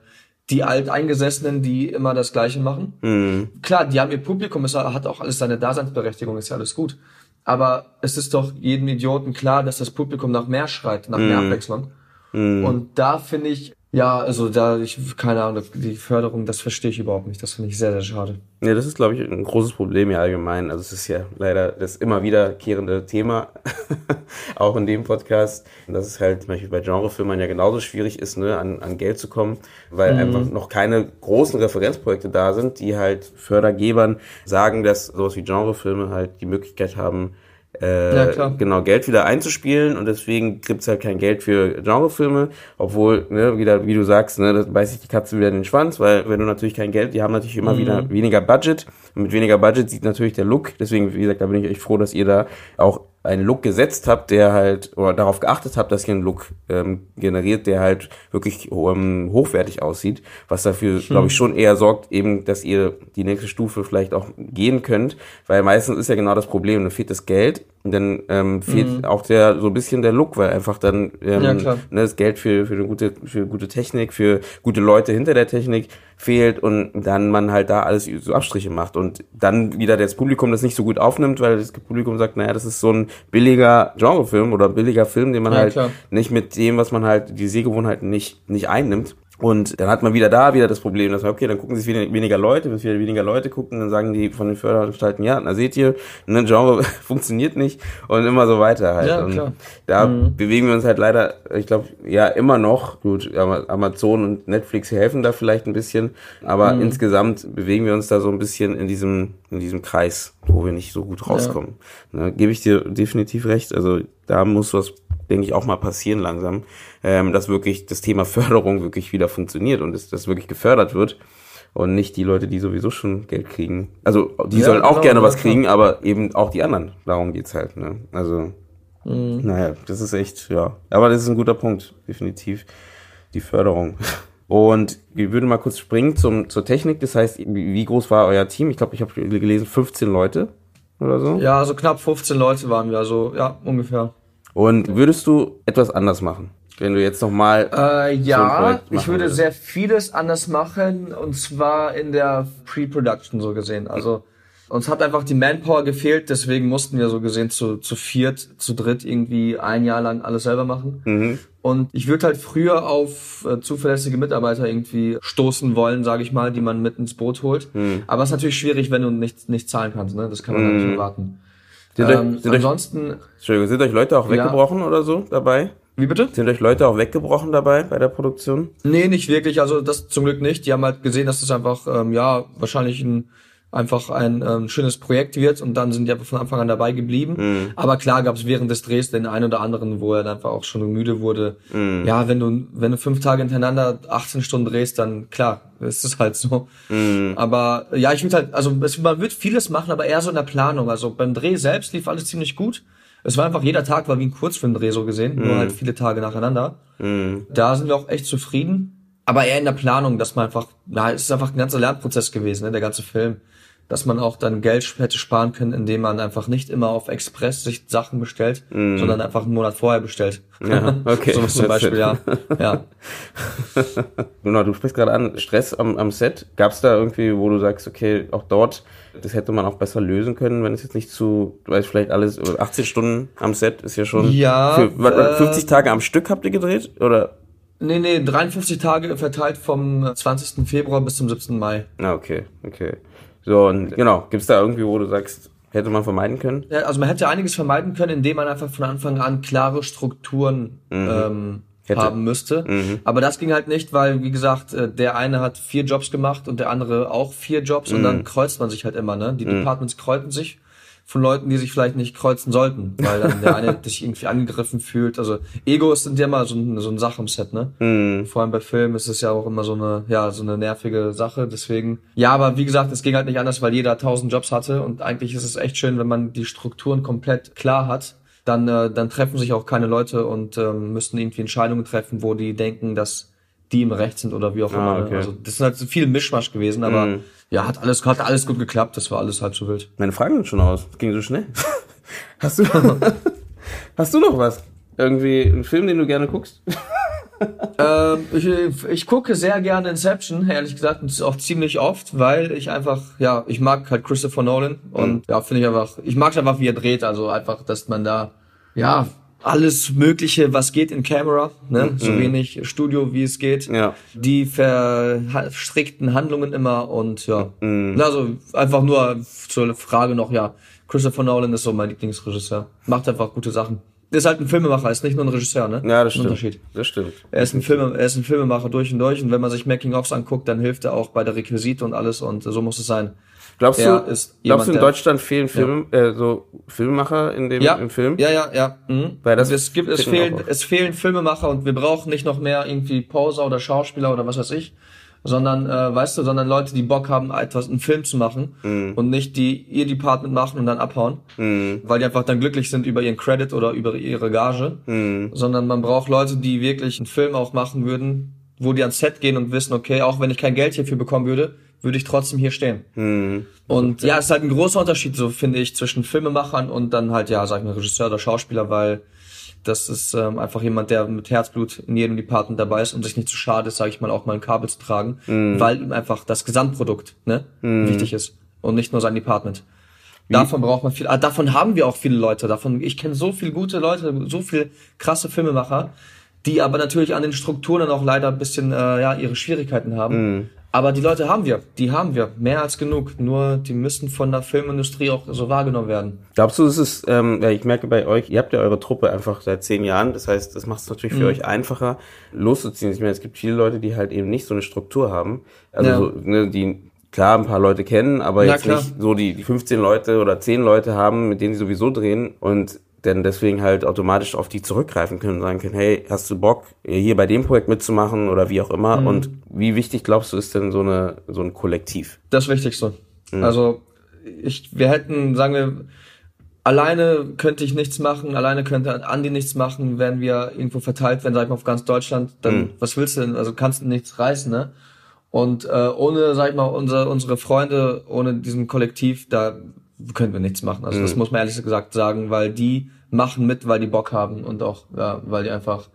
die Alteingesessenen, die immer das Gleiche machen. mh, Klar, die haben ihr Publikum, es hat auch alles seine Daseinsberechtigung, ist ja alles gut. Aber es ist doch jedem Idioten klar, dass das Publikum nach mehr schreit, nach mehr Abwechslung. Und da finde ich, ja, also da, ich, keine Ahnung, die Förderung, das verstehe ich überhaupt nicht. Das finde ich sehr, sehr schade. Ja, das ist, glaube ich, ein großes Problem ja allgemein. Also es ist ja leider das immer wiederkehrende Thema, auch in dem Podcast, dass es halt zum Beispiel bei Genrefilmern ja genauso schwierig ist, ne, an, an Geld zu kommen, weil einfach noch keine großen Referenzprojekte da sind, die halt Fördergebern sagen, dass sowas wie Genrefilme halt die Möglichkeit haben, äh, Ja, klar. genau Geld wieder einzuspielen und deswegen gibt's halt kein Geld für Genrefilme, obwohl, ne, wieder, wie du sagst, ne, das beißt sich die Katze wieder in den Schwanz, weil wenn du natürlich kein Geld, die haben natürlich immer wieder weniger Budget und mit weniger Budget sieht natürlich der Look, deswegen, wie gesagt, da bin ich echt froh, dass ihr da auch einen Look gesetzt habt, der halt, oder darauf geachtet habt, dass ihr einen Look ähm, generiert, der halt wirklich ähm, hochwertig aussieht, was dafür, glaube ich, schon eher sorgt, eben, dass ihr die nächste Stufe vielleicht auch gehen könnt, weil meistens ist ja genau das Problem, dann fehlt das Geld dann ähm, fehlt auch der so ein bisschen der Look, weil einfach dann ähm, Ja, ne, das Geld für, für eine gute, für gute Technik, für gute Leute hinter der Technik fehlt und dann man halt da alles so Abstriche macht und dann wieder das Publikum das nicht so gut aufnimmt, weil das Publikum sagt, naja, das ist so ein billiger Genrefilm oder billiger Film, den man Ja, halt klar. nicht mit dem, was man halt, die Sehgewohnheiten nicht, nicht einnimmt. Und dann hat man wieder da wieder das Problem, dass man, okay, dann gucken sich wieder weniger Leute, wenn wieder weniger Leute gucken, dann sagen die von den Förderanstalten, ja, na seht ihr, ne, Genre funktioniert nicht und immer so weiter halt. Ja, und klar. da bewegen wir uns halt leider, ich glaube, ja, immer noch, gut, Ama- Amazon und Netflix helfen da vielleicht ein bisschen, aber insgesamt bewegen wir uns da so ein bisschen in diesem, in diesem Kreis, wo wir nicht so gut rauskommen. Ne, Gebe ich dir definitiv recht, also da muss was denke ich, auch mal passieren langsam, ähm, dass wirklich das Thema Förderung wirklich wieder funktioniert und dass das wirklich gefördert wird und nicht die Leute, die sowieso schon Geld kriegen. Also die Ja, sollen auch genau, gerne was klar. kriegen, aber eben auch die anderen. Darum geht's halt. Ne? Also Mhm. naja, das ist echt, ja. Aber das ist ein guter Punkt, definitiv. Die Förderung. Und wir würden mal kurz springen zum, zur Technik. Das heißt, wie groß war euer Team? Ich glaube, ich habe gelesen 15 Leute oder so. Ja, also knapp 15 Leute waren wir, also ja, ungefähr. Und würdest du etwas anders machen? Wenn du jetzt nochmal. Äh, ja, so ich würde würdest. sehr vieles anders machen und zwar in der Pre-Production so gesehen. Also uns hat einfach die Manpower gefehlt, deswegen mussten wir so gesehen zu, zu viert, zu dritt irgendwie ein Jahr lang alles selber machen. Mhm. Und ich würde halt früher auf äh, zuverlässige Mitarbeiter irgendwie stoßen wollen, sage ich mal, die man mit ins Boot holt. Mhm. Aber es ist natürlich schwierig, wenn du nicht, nicht zahlen kannst, ne? Das kann man mhm. nicht erwarten. Sind ähm, euch, sind ansonsten. Euch, Entschuldigung, sind euch Leute auch weggebrochen ja. oder so dabei? Wie bitte? Sind euch Leute auch weggebrochen dabei bei der Produktion? Nee, nicht wirklich. Also das zum Glück nicht. Die haben halt gesehen, dass das einfach, ähm, ja, wahrscheinlich ein einfach ein ähm, schönes Projekt wird und dann sind die einfach von Anfang an dabei geblieben. Mhm. Aber klar gab es während des Drehs den einen oder anderen, wo er dann einfach auch schon müde wurde. Mhm. Ja, wenn du wenn du fünf Tage hintereinander 18 Stunden drehst, dann klar, ist es halt so. Mhm. Aber ja, ich würde halt, also es, man wird vieles machen, aber eher so in der Planung. Also beim Dreh selbst lief alles ziemlich gut. Es war einfach jeder Tag war wie ein Kurzfilmdreh so gesehen, nur mhm. halt viele Tage nacheinander. Mhm. Da sind wir auch echt zufrieden. Aber eher in der Planung, dass man einfach, ja, es ist einfach ein ganzer Lernprozess gewesen, ne, der ganze Film dass man auch dann Geld hätte sparen können, indem man einfach nicht immer auf Express sich Sachen bestellt, mm. sondern einfach einen Monat vorher bestellt. Ja, okay. so zum Beispiel, ja. ja. genau, du sprichst gerade an, Stress am, am Set. Gab es da irgendwie, wo du sagst, okay, auch dort, das hätte man auch besser lösen können, wenn es jetzt nicht zu, du weißt vielleicht alles, 18 Stunden am Set ist ja schon. Ja. Für, äh, 50 Tage am Stück habt ihr gedreht? Oder? Nee, nee, 53 Tage verteilt vom 20. Februar bis zum 17. Mai. Ah, okay, okay. So, und genau, gibt's da irgendwie, wo du sagst, hätte man vermeiden können? Ja, also man hätte einiges vermeiden können, indem man einfach von Anfang an klare Strukturen mhm. ähm, haben müsste. Mhm. Aber das ging halt nicht, weil, wie gesagt, äh, der eine hat vier Jobs gemacht und der andere auch vier Jobs mhm. und dann kreuzt man sich halt immer, ne? Die mhm. Departments kreuzen sich von Leuten, die sich vielleicht nicht kreuzen sollten, weil dann der eine sich irgendwie angegriffen fühlt. Also Egos sind ja immer so, so eine Sache im Set, ne? Mhm. Vor allem bei Filmen ist es ja auch immer so eine, ja, so eine nervige Sache. Deswegen, ja, aber wie gesagt, es ging halt nicht anders, weil jeder tausend Jobs hatte und eigentlich ist es echt schön, wenn man die Strukturen komplett klar hat. Dann, äh, dann treffen sich auch keine Leute und ähm, müssen irgendwie Entscheidungen treffen, wo die denken, dass die im Recht sind oder wie auch ah, immer. Ne? Okay. Also das ist halt so viel Mischmasch gewesen, aber mhm. Ja, hat alles, hat alles gut geklappt, das war alles halt so wild. Meine Fragen sind schon aus. Das ging so schnell. hast du hast du noch was? Irgendwie einen Film, den du gerne guckst? ähm, ich, ich gucke sehr gerne Inception, ehrlich gesagt, und auch ziemlich oft, weil ich einfach, ja, ich mag halt Christopher Nolan und mhm. ja, finde ich einfach, ich mag einfach, wie er dreht, also einfach, dass man da, ja, alles Mögliche, was geht in Camera, ne? Mhm. so wenig Studio, wie es geht. Ja. Die verstrickten Handlungen immer und ja. Mhm. Also einfach nur zur Frage noch, ja, Christopher Nolan ist so mein Lieblingsregisseur. Macht einfach gute Sachen. ist halt ein Filmemacher, ist nicht nur ein Regisseur, ne? Ja, das stimmt. Unterschied. Das stimmt. Er ist ein Film, er ist ein Filmemacher durch und durch und wenn man sich Making-ofs anguckt, dann hilft er auch bei der Requisite und alles und so muss es sein. Glaubst du, ist glaubst du in Deutschland fehlen Film, ja. äh, so Filmemacher in dem ja. im Film? Ja, ja, ja. Mhm. Weil das es gibt, es fehlen, es fehlen Filmemacher und wir brauchen nicht noch mehr irgendwie Poser oder Schauspieler oder was weiß ich, sondern, äh, weißt du, sondern Leute, die Bock haben, etwas, einen Film zu machen mhm. und nicht die ihr Department machen und dann abhauen, mhm. weil die einfach dann glücklich sind über ihren Credit oder über ihre Gage, mhm. sondern man braucht Leute, die wirklich einen Film auch machen würden, wo die ans Set gehen und wissen, okay, auch wenn ich kein Geld hierfür bekommen würde, würde ich trotzdem hier stehen. Mhm. Und ja, es ist halt ein großer Unterschied, so finde ich, zwischen Filmemachern und dann halt, ja, sag ich mal, Regisseur oder Schauspieler, weil das ist ähm, einfach jemand, der mit Herzblut in jedem Department dabei ist und sich nicht zu schade ist, sage ich mal, auch mal ein Kabel zu tragen, mhm. weil ihm einfach das Gesamtprodukt ne, mhm. wichtig ist und nicht nur sein Department. Wie? Davon braucht man viel. Ah, davon haben wir auch viele Leute. Davon, ich kenne so viele gute Leute, so viel krasse Filmemacher, die aber natürlich an den Strukturen dann auch leider ein bisschen äh, ja ihre Schwierigkeiten haben. Mhm. Aber die Leute haben wir, die haben wir, mehr als genug. Nur die müssen von der Filmindustrie auch so wahrgenommen werden. Glaubst du, es ist, ähm, ja, ich merke bei euch, ihr habt ja eure Truppe einfach seit zehn Jahren. Das heißt, das macht es natürlich für mhm. euch einfacher, loszuziehen. Ich meine, es gibt viele Leute, die halt eben nicht so eine Struktur haben. Also ja. so, ne, die klar ein paar Leute kennen, aber Na, jetzt klar. nicht so die, die 15 Leute oder 10 Leute haben, mit denen sie sowieso drehen. Und denn deswegen halt automatisch auf die zurückgreifen können und sagen können, hey, hast du Bock, hier bei dem Projekt mitzumachen oder wie auch immer? Mhm. Und wie wichtig glaubst du, ist denn so eine so ein Kollektiv? Das Wichtigste. Mhm. Also ich, wir hätten, sagen wir, alleine könnte ich nichts machen, alleine könnte Andi nichts machen, wenn wir irgendwo verteilt werden, sag ich mal, auf ganz Deutschland, dann, mhm. was willst du denn? Also kannst du nichts reißen, ne? Und äh, ohne, sag ich mal, unsere, unsere Freunde, ohne diesen Kollektiv, da können wir nichts machen. Also mhm. das muss man ehrlich gesagt sagen, weil die machen mit, weil die Bock haben und auch, ja, weil die einfach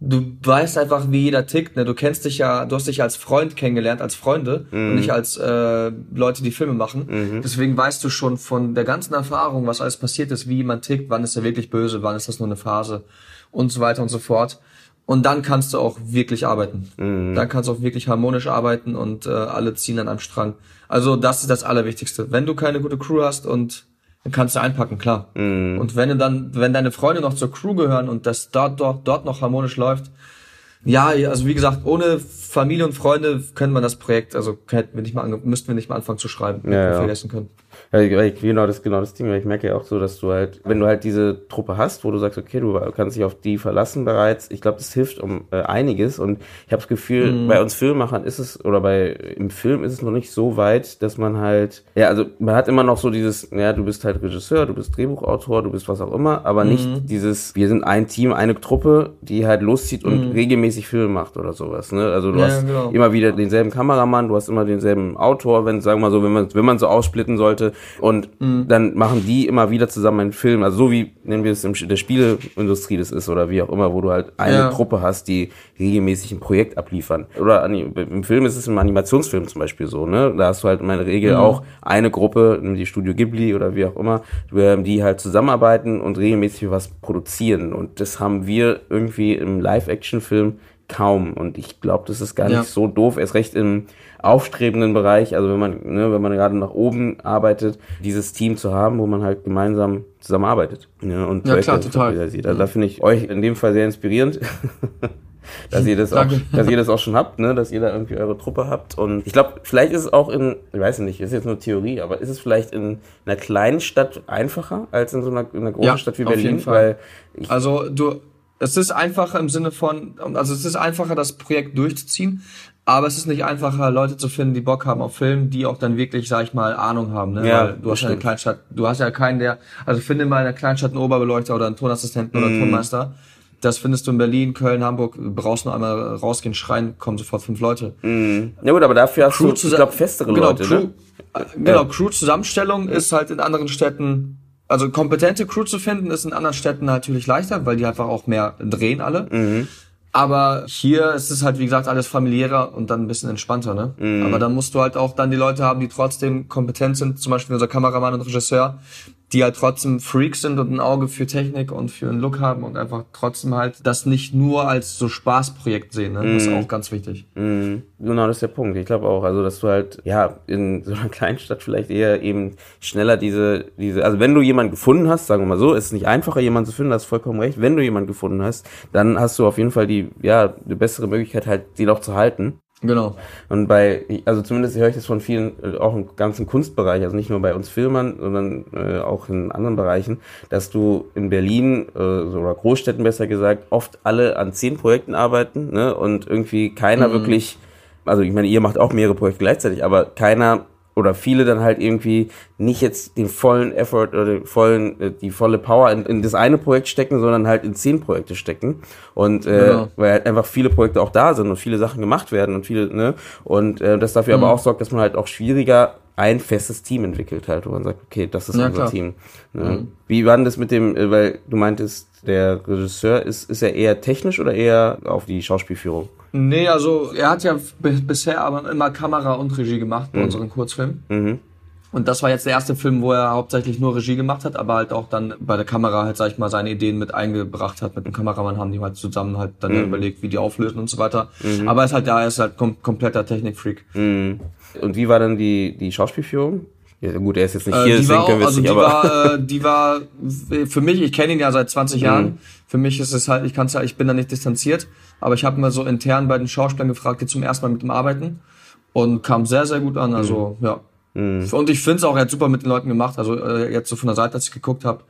du weißt einfach, wie jeder tickt. Ne? Du kennst dich ja, du hast dich als Freund kennengelernt, als Freunde mhm. und nicht als äh, Leute, die Filme machen. Mhm. Deswegen weißt du schon von der ganzen Erfahrung, was alles passiert ist, wie man tickt, wann ist er wirklich böse, wann ist das nur eine Phase und so weiter und so fort. Und dann kannst du auch wirklich arbeiten. Mhm. Dann kannst du auch wirklich harmonisch arbeiten und äh, alle ziehen an einem Strang. Also das ist das Allerwichtigste. Wenn du keine gute Crew hast und dann kannst du einpacken, klar. Mhm. Und wenn du dann, wenn deine Freunde noch zur Crew gehören und das dort, dort, dort noch harmonisch läuft, ja, also wie gesagt, ohne Familie und Freunde können wir das Projekt, also hätten wir nicht mal müssten wir nicht mal anfangen zu schreiben, ja, ja. vergessen können. Ja, genau das genau das Ding, weil ich merke ja auch so, dass du halt, wenn du halt diese Truppe hast, wo du sagst, okay, du kannst dich auf die verlassen bereits, ich glaube, das hilft um äh, einiges und ich habe das Gefühl, mhm. bei uns Filmemachern ist es oder bei im Film ist es noch nicht so weit, dass man halt, ja, also man hat immer noch so dieses, ja, du bist halt Regisseur, du bist Drehbuchautor, du bist was auch immer, aber mhm. nicht dieses, wir sind ein Team, eine Truppe, die halt loszieht und mhm. regelmäßig Filme macht oder sowas, ne? Also du ja, hast genau. immer wieder denselben Kameramann, du hast immer denselben Autor, wenn sagen wir mal so, wenn man wenn man so aussplitten sollte, und mhm. dann machen die immer wieder zusammen einen Film. Also so wie, nennen wir es in der Spieleindustrie das ist oder wie auch immer, wo du halt eine ja. Gruppe hast, die regelmäßig ein Projekt abliefern. Oder im Film ist es im Animationsfilm zum Beispiel so, ne? Da hast du halt in meiner Regel mhm. auch eine Gruppe, die Studio Ghibli oder wie auch immer, die halt zusammenarbeiten und regelmäßig was produzieren. Und das haben wir irgendwie im Live-Action-Film kaum. Und ich glaube, das ist gar nicht ja. so doof, erst recht im aufstrebenden Bereich, also wenn man, ne, wenn man gerade nach oben arbeitet, dieses Team zu haben, wo man halt gemeinsam zusammenarbeitet. Ne, und ja, klar, total. Sieht. Also da finde ich euch in dem Fall sehr inspirierend. dass ihr das auch, dass ihr das auch schon habt, ne, dass ihr da irgendwie eure Truppe habt. Und ich glaube, vielleicht ist es auch in, ich weiß nicht, ist jetzt nur Theorie, aber ist es vielleicht in einer kleinen Stadt einfacher als in so einer, in einer großen ja, Stadt wie Berlin? Weil also du, es ist einfacher im Sinne von, also es ist einfacher, das Projekt durchzuziehen, aber es ist nicht einfacher, Leute zu finden, die Bock haben auf Film, die auch dann wirklich, sag ich mal, Ahnung haben. Ne? Ja, Weil du hast ja eine Kleinstadt, du hast ja keinen, der, also finde mal in einer Kleinstadt einen Oberbeleuchter oder einen Tonassistenten mm. oder einen mhm. Tonmeister. Das findest du in Berlin, Köln, Hamburg. Du brauchst nur einmal rausgehen, schreien, kommen sofort fünf Leute. Mm. Ja gut, aber dafür hast Crew du, ich glaube, festere genau, Leute. Crew, ne? Äh, genau, Crew-Zusammenstellung ist halt in anderen Städten also kompetente Crew zu finden, ist in anderen Städten natürlich leichter, weil die einfach auch mehr drehen alle. Mhm. Aber hier ist es halt, wie gesagt, alles familiärer und dann ein bisschen entspannter, ne? Mhm. Aber dann musst du halt auch dann die Leute haben, die trotzdem kompetent sind, zum Beispiel unser Kameramann und Regisseur, die halt trotzdem Freaks sind und ein Auge für Technik und für einen Look haben und einfach trotzdem halt das nicht nur als so Spaßprojekt sehen. Ne? Das ist mhm. auch ganz wichtig. Mm. Genau, das ist der Punkt. Ich glaube auch, also dass du halt, ja, in so einer Kleinstadt vielleicht eher eben schneller diese, diese, also wenn du jemanden gefunden hast, sagen wir mal so, ist es nicht einfacher, jemanden zu finden, das ist vollkommen recht. Wenn du jemanden gefunden hast, dann hast du auf jeden Fall die, ja, die bessere Möglichkeit halt, die noch zu halten. Genau. Und bei, also zumindest höre ich das von vielen, äh, auch im ganzen Kunstbereich, also nicht nur bei uns Filmern, sondern äh, auch in anderen Bereichen, dass du in Berlin äh, oder Großstädten besser gesagt oft alle an zehn Projekten arbeiten ne, und irgendwie keiner mhm. wirklich, also ich meine, ihr macht auch mehrere Projekte gleichzeitig, aber keiner oder viele dann halt irgendwie nicht jetzt den vollen Effort oder den vollen, äh, die volle Power in, in das eine Projekt stecken, sondern halt in zehn Projekte stecken. Und äh, genau. weil halt einfach viele Projekte auch da sind und viele Sachen gemacht werden und viele, ne? Und äh, das dafür mhm. aber auch sorgt, dass man halt auch schwieriger ein festes Team entwickelt halt, wo man sagt, okay, das ist ja, unser klar. Team. Ne? Mhm. Wie war denn das mit dem, äh, weil du meintest, der Regisseur ist, ist er eher technisch oder eher auf die Schauspielführung? Nee, also er hat ja bisher aber immer Kamera und Regie gemacht bei mhm. unseren Kurzfilmen. Mhm. Und das war jetzt der erste Film, wo er hauptsächlich nur Regie gemacht hat, aber halt auch dann bei der Kamera halt, sag ich mal, seine Ideen mit eingebracht hat. Mit dem Kameramann haben die halt zusammen halt dann mhm. überlegt, wie die auflösen und so weiter. Mhm. Aber er ist halt, ja, er ist halt kom kompletter Technikfreak. Mhm. Und wie war dann die, die Schauspielführung? Ja, gut, er ist jetzt nicht äh, hier, deswegen können wir also nicht, die aber war, äh, die war für mich, ich kenne ihn ja seit 20 Jahren. Mhm. Für mich ist es halt, ich kann's ja, ich bin da nicht distanziert, aber ich habe mal so intern bei den Schauspielern gefragt, die zum ersten Mal mit dem arbeiten und kam sehr, sehr gut an. Also mhm. ja. Mhm. Und ich finde es auch, er hat super mit den Leuten gemacht. Also äh, jetzt so von der Seite, als ich geguckt habe,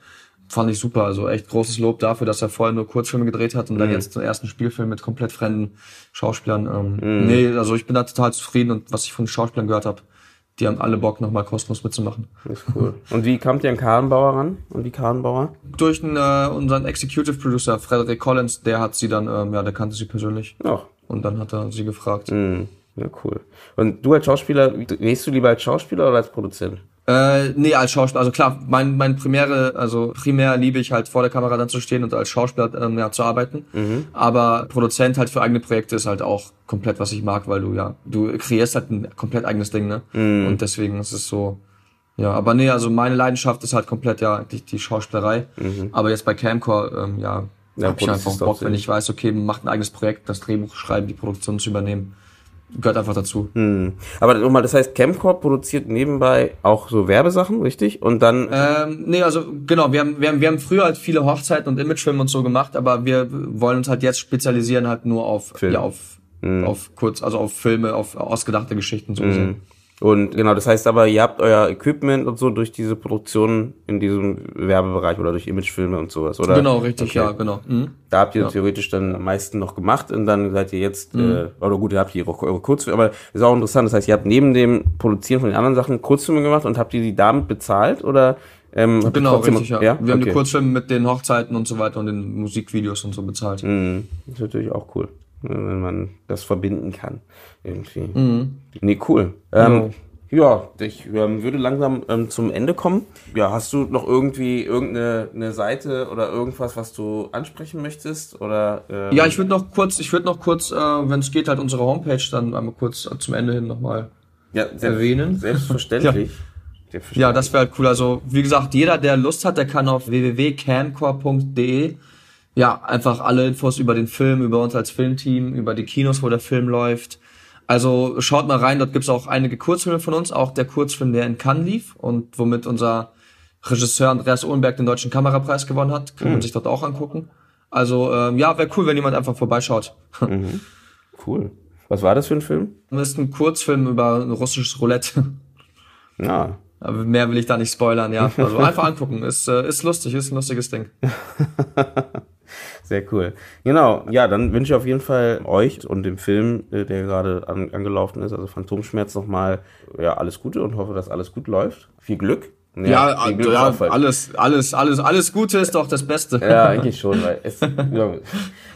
fand ich super. Also echt großes Lob dafür, dass er vorher nur Kurzfilme gedreht hat und dann mhm. jetzt den ersten Spielfilm mit komplett fremden Schauspielern. Ähm, mhm. Nee, also ich bin da total zufrieden und was ich von den Schauspielern gehört habe, die haben alle Bock, nochmal kostenlos mitzumachen. Das ist cool. Und wie kamt ihr an Karrenbauer ran? Und die Karrenbauer? Durch den, äh, unseren Executive Producer, Frederick Collins, der hat sie dann, ähm, ja, der kannte sie persönlich. Ach. Und dann hat er sie gefragt. Mhm. Ja, cool. Und du als Schauspieler, gehst du lieber als Schauspieler oder als Produzent? Äh, nee, als Schauspieler, also klar, mein, mein primäre, also primär liebe ich halt vor der Kamera dann zu stehen und als Schauspieler ähm, ja, zu arbeiten. Mhm. Aber Produzent halt für eigene Projekte ist halt auch komplett, was ich mag, weil du ja, du kreierst halt ein komplett eigenes Ding, ne? Mhm. Und deswegen ist es so, ja, aber nee, also meine Leidenschaft ist halt komplett ja die, die Schauspielerei. Aber jetzt bei Camcore, ähm, ja, Mhm. Ja, hab ich einfach Bock, wenn ich weiß, okay, man macht ein eigenes Projekt, das Drehbuch schreiben, die Produktion zu übernehmen. Gehört einfach dazu. Hm. Aber nochmal, das heißt, Camcorp produziert nebenbei auch so Werbesachen, richtig? Und dann, Ähm, nee, also genau, wir haben, wir haben, wir haben früher halt viele Hochzeiten und Imagefilme und so gemacht, aber wir wollen uns halt jetzt spezialisieren halt nur auf, Film. ja, auf, auf kurz, also auf Filme, auf ausgedachte Geschichten so gesehen. Und genau, das heißt aber, ihr habt euer Equipment und so durch diese Produktion in diesem Werbebereich oder durch Imagefilme und sowas, oder? Genau, richtig, Okay. ja, genau. Mhm. Da habt ihr theoretisch dann am meisten noch gemacht und dann seid ihr jetzt, äh, oder gut, ihr habt hier eure, eure Kurzfilme, aber ist auch interessant, das heißt, ihr habt neben dem Produzieren von den anderen Sachen Kurzfilme gemacht und habt ihr die damit bezahlt oder? Ähm, habt ihr Genau, richtig, ja. ja? Wir haben die Okay. Kurzfilme mit den Hochzeiten und so weiter und den Musikvideos und so bezahlt. Mhm. Das ist natürlich auch cool, wenn man das verbinden kann. Irgendwie. Mhm. Nee, cool. Ähm, ja, ich ähm, würde langsam ähm, zum Ende kommen. Ja, hast du noch irgendwie irgendeine eine Seite oder irgendwas, was du ansprechen möchtest? Oder ähm, Ja, ich würde noch kurz, ich würde noch kurz, äh, wenn es geht, halt unsere Homepage dann einmal kurz äh, zum Ende hin nochmal ja, selbst, erwähnen. Selbstverständlich. Selbstverständlich. Ja, das wäre halt cool. Also, wie gesagt, jeder, der Lust hat, der kann auf www.camcore.de ja, einfach alle Infos über den Film, über uns als Filmteam, über die Kinos, wo der Film läuft. Also schaut mal rein, dort gibt's auch einige Kurzfilme von uns, auch der Kurzfilm, der in Cannes lief und womit unser Regisseur Andreas Ohlenberg den Deutschen Kamerapreis gewonnen hat. Kann man sich dort auch angucken. Also ähm, ja, wäre cool, wenn jemand einfach vorbeischaut. Cool. Was war das für ein Film? Das ist ein Kurzfilm über ein russisches Roulette. Ja. Aber mehr will ich da nicht spoilern, ja. Also einfach angucken. Ist, äh, ist lustig, ist ein lustiges Ding. Sehr cool. Genau, ja, dann wünsche ich auf jeden Fall euch und dem Film, äh, der gerade an, angelaufen ist, also Phantomschmerz, nochmal ja, alles Gute und hoffe, dass alles gut läuft. Viel Glück. Ja, ja, Glück auch falsch. alles, alles, alles, alles Gute ist doch das Beste. Ja, eigentlich schon, weil es, ja,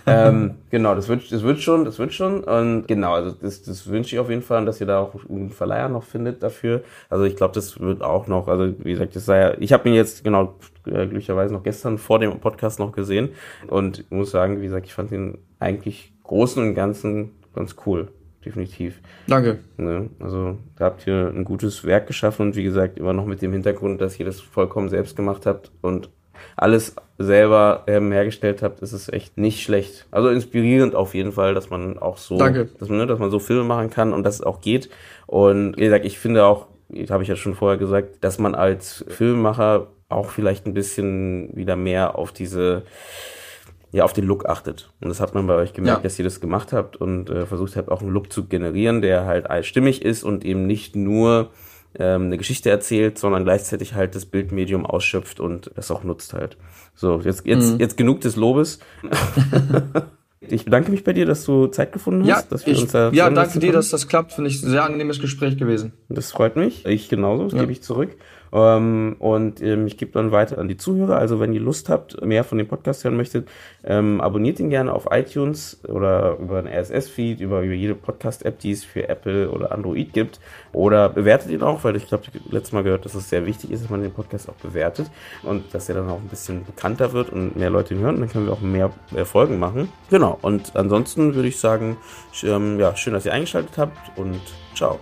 ähm, genau, das wird, das wird schon, das wird schon und genau, also das, das wünsche ich auf jeden Fall, dass ihr da auch einen Verleiher noch findet dafür. Also ich glaube, das wird auch noch, also wie gesagt, das sei ja, ich habe ihn jetzt genau äh, glücklicherweise noch gestern vor dem Podcast noch gesehen und ich muss sagen, wie gesagt, ich fand ihn eigentlich großen und ganzen ganz cool, definitiv. Danke. Ne? Also da habt ihr ein gutes Werk geschaffen und wie gesagt, immer noch mit dem Hintergrund, dass ihr das vollkommen selbst gemacht habt und alles selber ähm, hergestellt habt, ist es echt nicht schlecht. Also inspirierend auf jeden Fall, dass man auch so, Danke. Dass, man, ne, dass man so Filme machen kann und dass es auch geht. Und wie gesagt, ich finde auch, habe ich ja schon vorher gesagt, dass man als Filmemacher auch vielleicht ein bisschen wieder mehr auf diese ja, auf den Look achtet. Und das hat man bei euch gemerkt, Ja. dass ihr das gemacht habt und äh, versucht habt, auch einen Look zu generieren, der halt stimmig ist und eben nicht nur ähm, eine Geschichte erzählt, sondern gleichzeitig halt das Bildmedium ausschöpft und das auch nutzt halt. So, jetzt, jetzt, Mhm. jetzt genug des Lobes. ich bedanke mich bei dir, dass du Zeit gefunden hast, Ja, dass wir ich, uns da ja danke dir, dass das klappt. Finde ich ein sehr angenehmes Gespräch gewesen. Das freut mich. Ich genauso, das gebe ich zurück. Ähm, und ähm, ich gebe dann weiter an die Zuhörer. Also wenn ihr Lust habt, mehr von dem Podcast hören möchtet, ähm, abonniert ihn gerne auf iTunes oder über einen RSS-Feed, über, über jede Podcast-App, die es für Apple oder Android gibt. Oder bewertet ihn auch, weil ich glaube, letztes Mal gehört, dass es sehr wichtig ist, dass man den Podcast auch bewertet und dass er dann auch ein bisschen bekannter wird und mehr Leute ihn hören. Dann können wir auch mehr äh, Folgen machen. Genau. Und ansonsten würde ich sagen, ähm, ja, schön, dass ihr eingeschaltet habt und ciao.